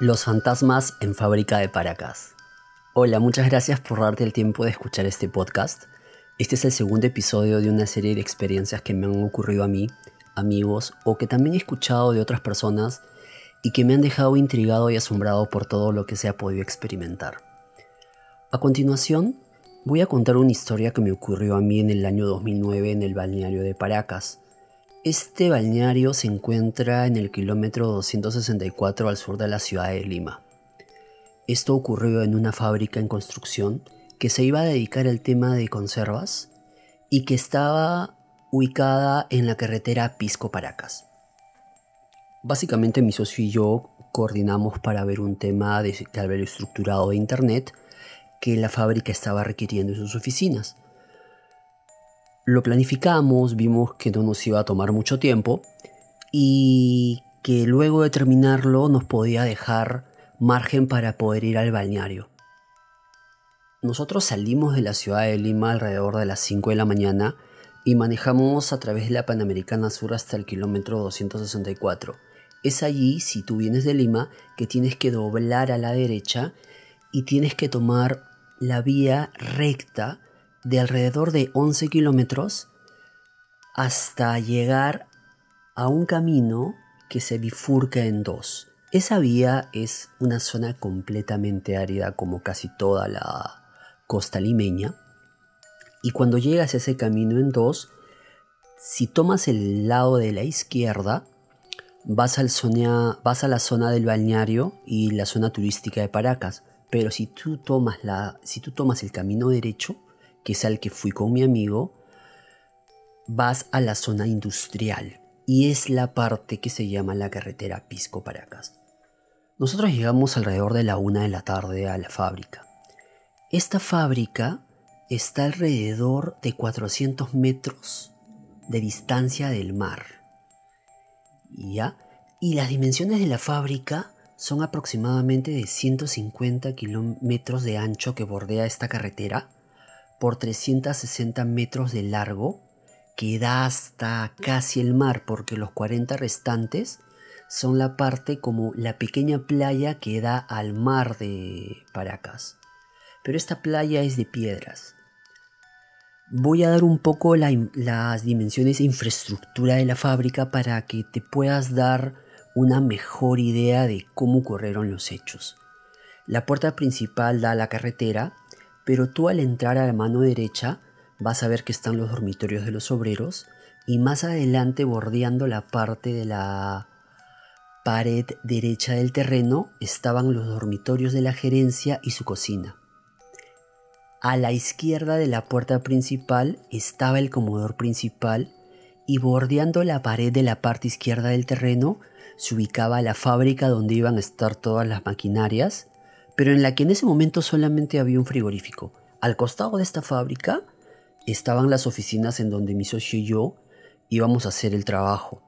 Los fantasmas en fábrica de Paracas. Hola, muchas gracias por darte el tiempo de escuchar este podcast. Este es el segundo episodio de una serie de experiencias que me han ocurrido a mí, amigos, o que también he escuchado de otras personas y que me han dejado intrigado y asombrado por todo lo que se ha podido experimentar. A continuación, voy a contar una historia que me ocurrió a mí en el año 2009 en el balneario de Paracas. Este balneario se encuentra en el kilómetro 264 al sur de la ciudad de Lima. Esto ocurrió en una fábrica en construcción que se iba a dedicar al tema de conservas y que estaba ubicada en la carretera Pisco-Paracas. Básicamente mi socio y yo coordinamos para ver un tema de cableado estructurado de internet que la fábrica estaba requiriendo en sus oficinas. Lo planificamos, vimos que no nos iba a tomar mucho tiempo y que luego de terminarlo nos podía dejar margen para poder ir al balneario. Nosotros salimos de la ciudad de Lima alrededor de las 5 de la mañana y manejamos a través de la Panamericana Sur hasta el kilómetro 264. Es allí, si tú vienes de Lima, que tienes que doblar a la derecha y tienes que tomar la vía recta de alrededor de 11 kilómetros hasta llegar a un camino que se bifurca en dos. Esa vía es una zona completamente árida como casi toda la costa limeña. Y cuando llegas a ese camino en dos, si tomas el lado de la izquierda, vas, a la zona del balneario y la zona turística de Paracas. Pero si tú tomas, la, si tú tomas el camino derecho, que es al que fui con mi amigo, vas a la zona industrial y es la parte que se llama la carretera Pisco Paracas. Nosotros llegamos alrededor de la una de la tarde a la fábrica. Esta fábrica está alrededor de 400 metros de distancia del mar. ¿Ya? Y las dimensiones de la fábrica son aproximadamente de 150 kilómetros de ancho que bordea esta carretera por 360 metros de largo que da hasta casi el mar porque los 40 restantes son la parte como la pequeña playa que da al mar de Paracas. Pero esta playa es de piedras. Voy a dar un poco las dimensiones e infraestructura de la fábrica para que te puedas dar una mejor idea de cómo ocurrieron los hechos. La puerta principal da a la carretera pero tú al entrar a la mano derecha vas a ver que están los dormitorios de los obreros y más adelante bordeando la parte de la pared derecha del terreno estaban los dormitorios de la gerencia y su cocina. A la izquierda de la puerta principal estaba el comedor principal y bordeando la pared de la parte izquierda del terreno se ubicaba la fábrica donde iban a estar todas las maquinarias pero en la que en ese momento solamente había un frigorífico. Al costado de esta fábrica estaban las oficinas en donde mi socio y yo íbamos a hacer el trabajo.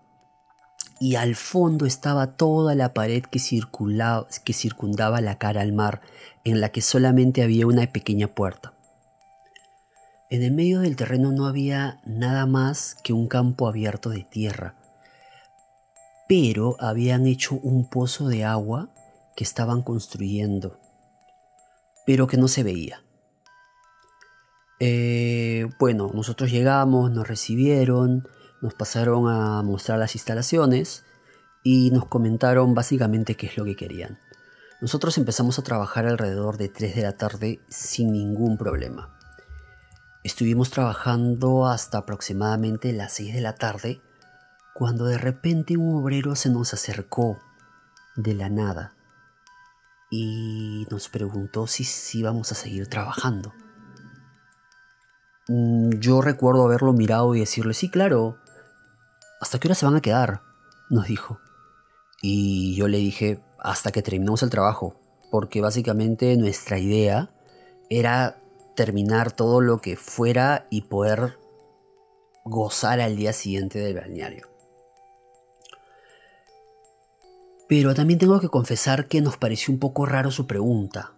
Y al fondo estaba toda la pared que, circulaba, que circundaba la cara al mar, en la que solamente había una pequeña puerta. En el medio del terreno no había nada más que un campo abierto de tierra, pero habían hecho un pozo de agua que estaban construyendo pero que no se veía. Eh, bueno, nosotros llegamos, nos recibieron, nos pasaron a mostrar las instalaciones y nos comentaron básicamente qué es lo que querían. Nosotros empezamos a trabajar alrededor de 3 de la tarde sin ningún problema. Estuvimos trabajando hasta aproximadamente las 6 de la tarde cuando de repente un obrero se nos acercó de la nada y nos preguntó si, si íbamos a seguir trabajando. Mm, yo recuerdo haberlo mirado y decirle, sí, claro, ¿hasta qué hora se van a quedar? Nos dijo. Y yo le dije, hasta que terminemos el trabajo, porque básicamente nuestra idea era terminar todo lo que fuera y poder gozar al día siguiente del balneario. Pero también tengo que confesar que nos pareció un poco raro su pregunta.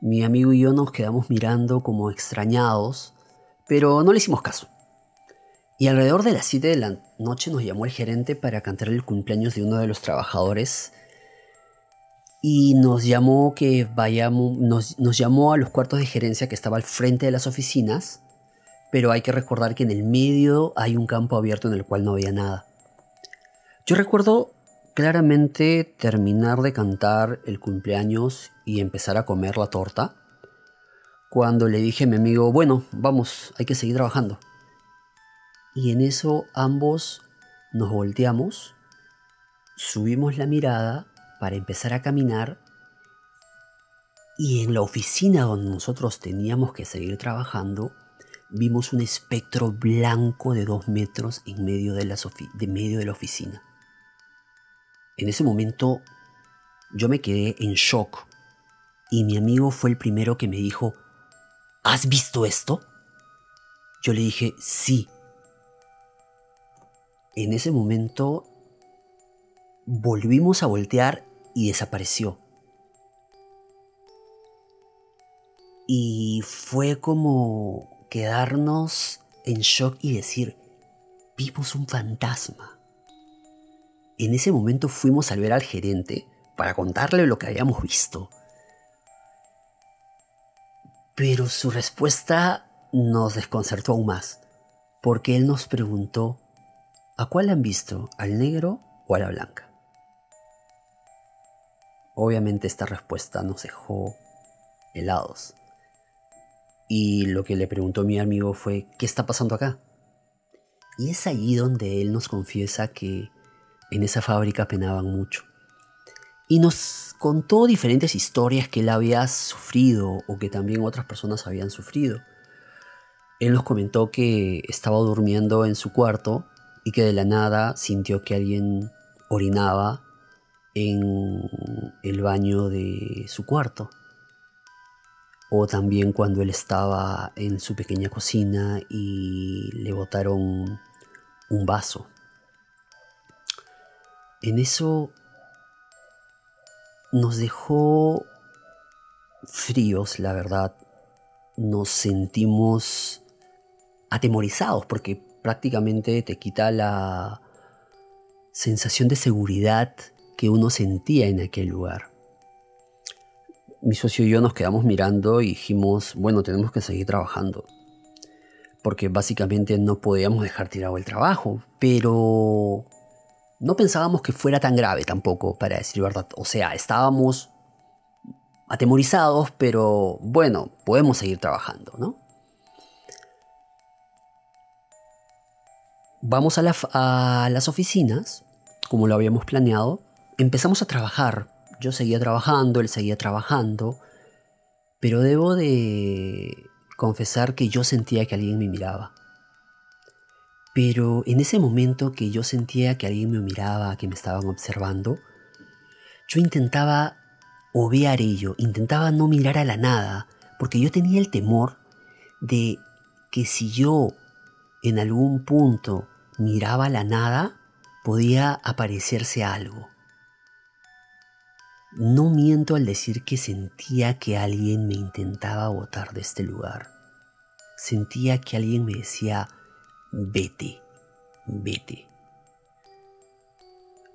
Mi amigo y yo nos quedamos mirando como extrañados, pero no le hicimos caso. Y alrededor de las 7 de la noche nos llamó el gerente para cantar el cumpleaños de uno de los trabajadores y nos llamó que vayamos, nos, nos llamó a los cuartos de gerencia que estaba al frente de las oficinas, pero hay que recordar que en el medio hay un campo abierto en el cual no había nada. Yo recuerdo claramente terminar de cantar el cumpleaños y empezar a comer la torta, cuando le dije a mi amigo, bueno, vamos, hay que seguir trabajando. Y en eso ambos nos volteamos, subimos la mirada para empezar a caminar y en la oficina donde nosotros teníamos que seguir trabajando, vimos un espectro blanco de dos metros en medio de la, de medio de la oficina. En ese momento yo me quedé en shock y mi amigo fue el primero que me dijo, ¿Has visto esto? Yo le dije, sí. En ese momento volvimos a voltear y desapareció. Y fue como quedarnos en shock y decir, vimos un fantasma. En ese momento fuimos a ver al gerente para contarle lo que habíamos visto. Pero su respuesta nos desconcertó aún más, porque él nos preguntó, ¿a cuál han visto? ¿Al negro o a la blanca? Obviamente esta respuesta nos dejó helados. Y lo que le preguntó mi amigo fue, ¿qué está pasando acá? Y es allí donde él nos confiesa que en esa fábrica penaban mucho. Y nos contó diferentes historias que él había sufrido o que también otras personas habían sufrido. Él nos comentó que estaba durmiendo en su cuarto y que de la nada sintió que alguien orinaba en el baño de su cuarto. O también cuando él estaba en su pequeña cocina y le botaron un vaso. En eso nos dejó fríos, la verdad. Nos sentimos atemorizados porque prácticamente te quita la sensación de seguridad que uno sentía en aquel lugar. Mi socio y yo nos quedamos mirando y dijimos, bueno, tenemos que seguir trabajando. Porque básicamente no podíamos dejar tirado el trabajo. Pero no pensábamos que fuera tan grave tampoco, para decir verdad. O sea, estábamos atemorizados, pero bueno, podemos seguir trabajando, ¿no? Vamos a, las oficinas, como lo habíamos planeado, empezamos a trabajar. Yo seguía trabajando, él seguía trabajando, pero debo de confesar que yo sentía que alguien me miraba. Pero en ese momento que yo sentía que alguien me miraba, que me estaban observando, yo intentaba obviar ello, intentaba no mirar a la nada, porque yo tenía el temor de que si yo en algún punto miraba a la nada, podía aparecerse algo. No miento al decir que sentía que alguien me intentaba botar de este lugar. Sentía que alguien me decía, vete, vete.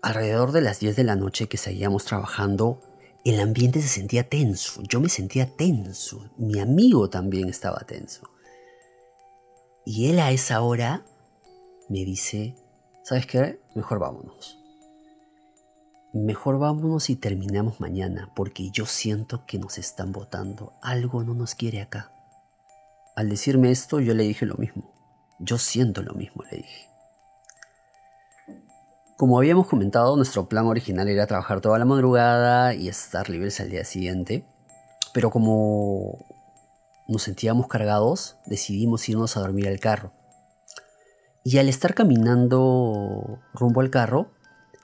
Alrededor de las 10 de la noche que seguíamos trabajando, el ambiente se sentía tenso, yo me sentía tenso, mi amigo también estaba tenso. Y él a esa hora me dice, ¿sabes qué? Mejor vámonos mejor vámonos y terminamos mañana, porque yo siento que nos están votando. Algo no nos quiere acá. Al decirme esto, yo le dije lo mismo. Yo siento lo mismo, le dije. Como habíamos comentado, nuestro plan original era trabajar toda la madrugada y estar libres al día siguiente. Pero como nos sentíamos cargados, decidimos irnos a dormir al carro. Y al estar caminando rumbo al carro,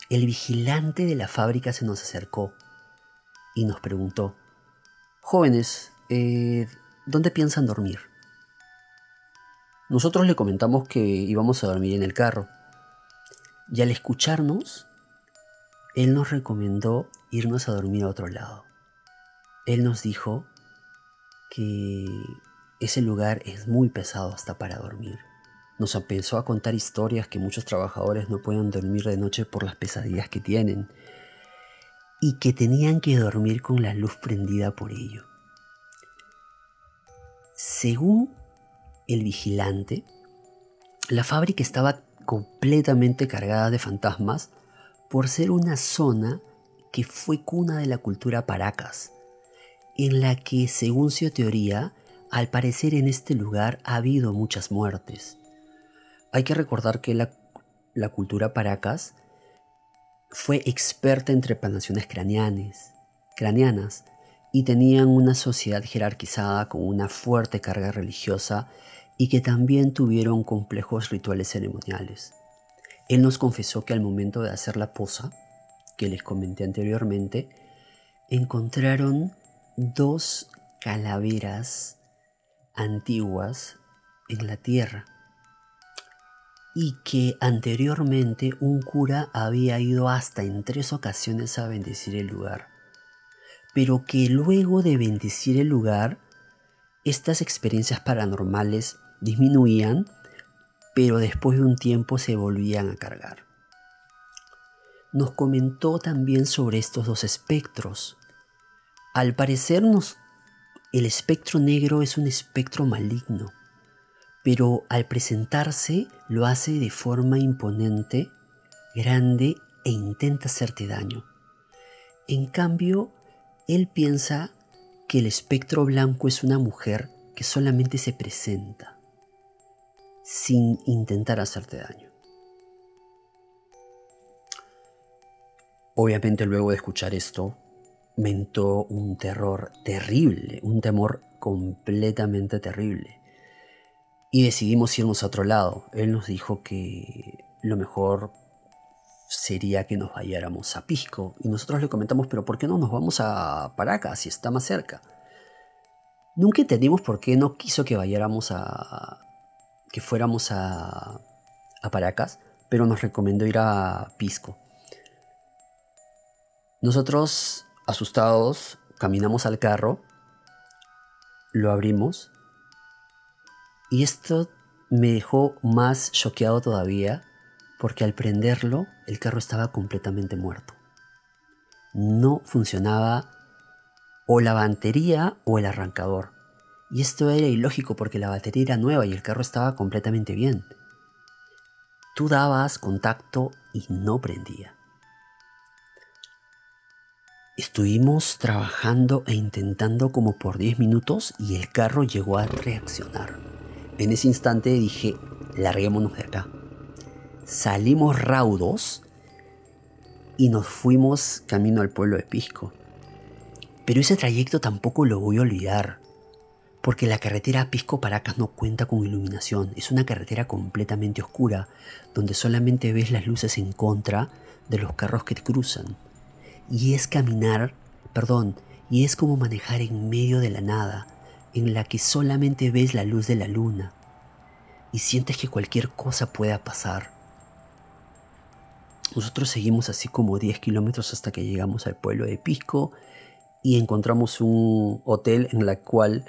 el vigilante de la fábrica se nos acercó y nos preguntó, jóvenes, eh, ¿dónde piensan dormir? Nosotros le comentamos que íbamos a dormir en el carro. Y al escucharnos, él nos recomendó irnos a dormir a otro lado. Él nos dijo que ese lugar es muy pesado hasta para dormir. Nos empezó a contar historias que muchos trabajadores no pueden dormir de noche por las pesadillas que tienen. y que tenían que dormir con la luz prendida por ello. Según el vigilante, la fábrica estaba completamente cargada de fantasmas por ser una zona que fue cuna de la cultura paracas, en la que, según su teoría, al parecer en este lugar ha habido muchas muertes. Hay que recordar que la, la cultura paracas fue experta en trepanaciones craneanas y tenían una sociedad jerarquizada con una fuerte carga religiosa y que también tuvieron complejos rituales ceremoniales. Él nos confesó que al momento de hacer la posa, que les comenté anteriormente, encontraron dos calaveras antiguas en la tierra y que anteriormente un cura había ido hasta en tres ocasiones a bendecir el lugar, pero que luego de bendecir el lugar, estas experiencias paranormales disminuían, pero después de un tiempo se volvían a cargar. Nos comentó también sobre estos dos espectros. Al parecernos, el espectro negro es un espectro maligno pero al presentarse lo hace de forma imponente, grande e intenta hacerte daño. En cambio, él piensa que el espectro blanco es una mujer que solamente se presenta, sin intentar hacerte daño. Obviamente luego de escuchar esto, me entró un terror terrible, un temor completamente terrible y decidimos irnos a otro lado. Él nos dijo que lo mejor sería que nos vayáramos a Pisco. Y nosotros le comentamos, pero ¿por qué no nos vamos a Paracas si está más cerca? Nunca entendimos por qué no quiso que vayáramos a... que fuéramos a, a Paracas, pero nos recomendó ir a Pisco. Nosotros, asustados, caminamos al carro, lo abrimos y esto me dejó más choqueado todavía porque al prenderlo el carro estaba completamente muerto. No funcionaba o la batería o el arrancador. Y esto era ilógico porque la batería era nueva y el carro estaba completamente bien. Tú dabas contacto y no prendía. Estuvimos trabajando e intentando como por 10 minutos y el carro llegó a reaccionar. En ese instante dije, larguémonos de acá. Salimos raudos y nos fuimos camino al pueblo de Pisco. Pero ese trayecto tampoco lo voy a olvidar, porque la carretera Pisco-Paracas no cuenta con iluminación, es una carretera completamente oscura, donde solamente ves las luces en contra de los carros que te cruzan. Y es caminar, perdón, y es como manejar en medio de la nada, en la que solamente ves la luz de la luna y sientes que cualquier cosa pueda pasar. Nosotros seguimos así como 10 kilómetros hasta que llegamos al pueblo de Pisco y encontramos un hotel en el cual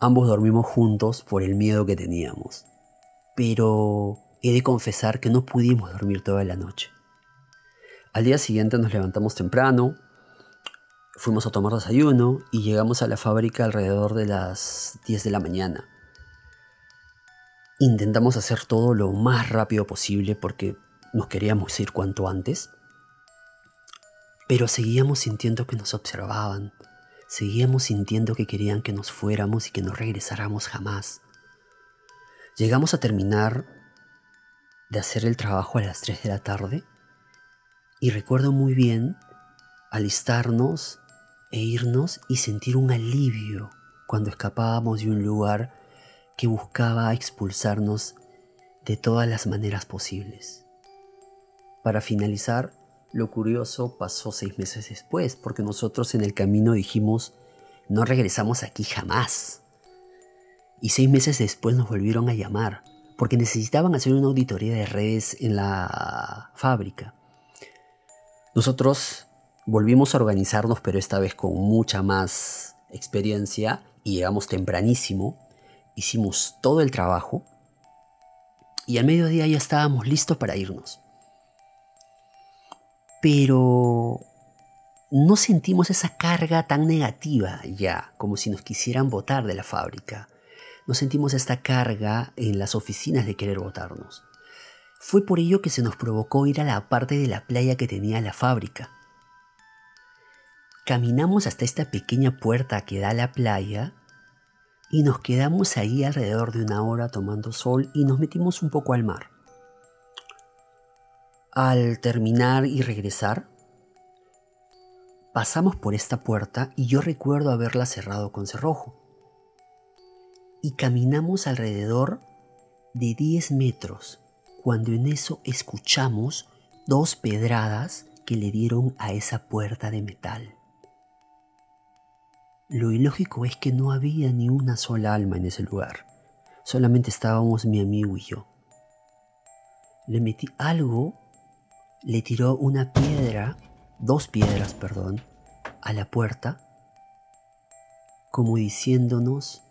ambos dormimos juntos por el miedo que teníamos. Pero he de confesar que no pudimos dormir toda la noche. Al día siguiente nos levantamos temprano, Fuimos a tomar desayuno y llegamos a la fábrica alrededor de las 10 de la mañana. Intentamos hacer todo lo más rápido posible porque nos queríamos ir cuanto antes. Pero seguíamos sintiendo que nos observaban. Seguíamos sintiendo que querían que nos fuéramos y que no regresáramos jamás. Llegamos a terminar de hacer el trabajo a las 3 de la tarde y recuerdo muy bien alistarnos e irnos y sentir un alivio cuando escapábamos de un lugar que buscaba expulsarnos de todas las maneras posibles. Para finalizar, lo curioso pasó seis meses después, porque nosotros en el camino dijimos, no regresamos aquí jamás. Y seis meses después nos volvieron a llamar, porque necesitaban hacer una auditoría de redes en la fábrica. Nosotros volvimos a organizarnos, pero esta vez con mucha más experiencia y llegamos tempranísimo. Hicimos todo el trabajo y al mediodía ya estábamos listos para irnos. Pero no sentimos esa carga tan negativa ya, como si nos quisieran votar de la fábrica. No sentimos esta carga en las oficinas de querer votarnos. Fue por ello que se nos provocó ir a la parte de la playa que tenía la fábrica. Caminamos hasta esta pequeña puerta que da a la playa y nos quedamos ahí alrededor de una hora tomando sol y nos metimos un poco al mar. Al terminar y regresar, pasamos por esta puerta y yo recuerdo haberla cerrado con cerrojo. Y caminamos alrededor de 10 metros cuando en eso escuchamos dos pedradas que le dieron a esa puerta de metal. Lo ilógico es que no había ni una sola alma en ese lugar. Solamente estábamos mi amigo y yo. Le metí algo, le tiró una piedra, dos piedras, perdón, a la puerta, como diciéndonos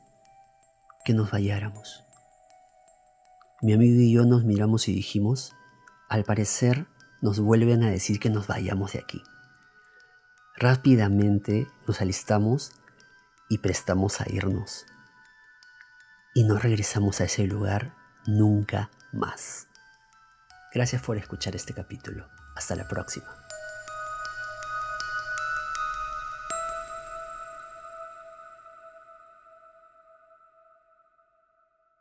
que nos vayáramos. Mi amigo y yo nos miramos y dijimos, al parecer nos vuelven a decir que nos vayamos de aquí. Rápidamente nos alistamos y prestamos a irnos. Y no regresamos a ese lugar nunca más. Gracias por escuchar este capítulo. Hasta la próxima.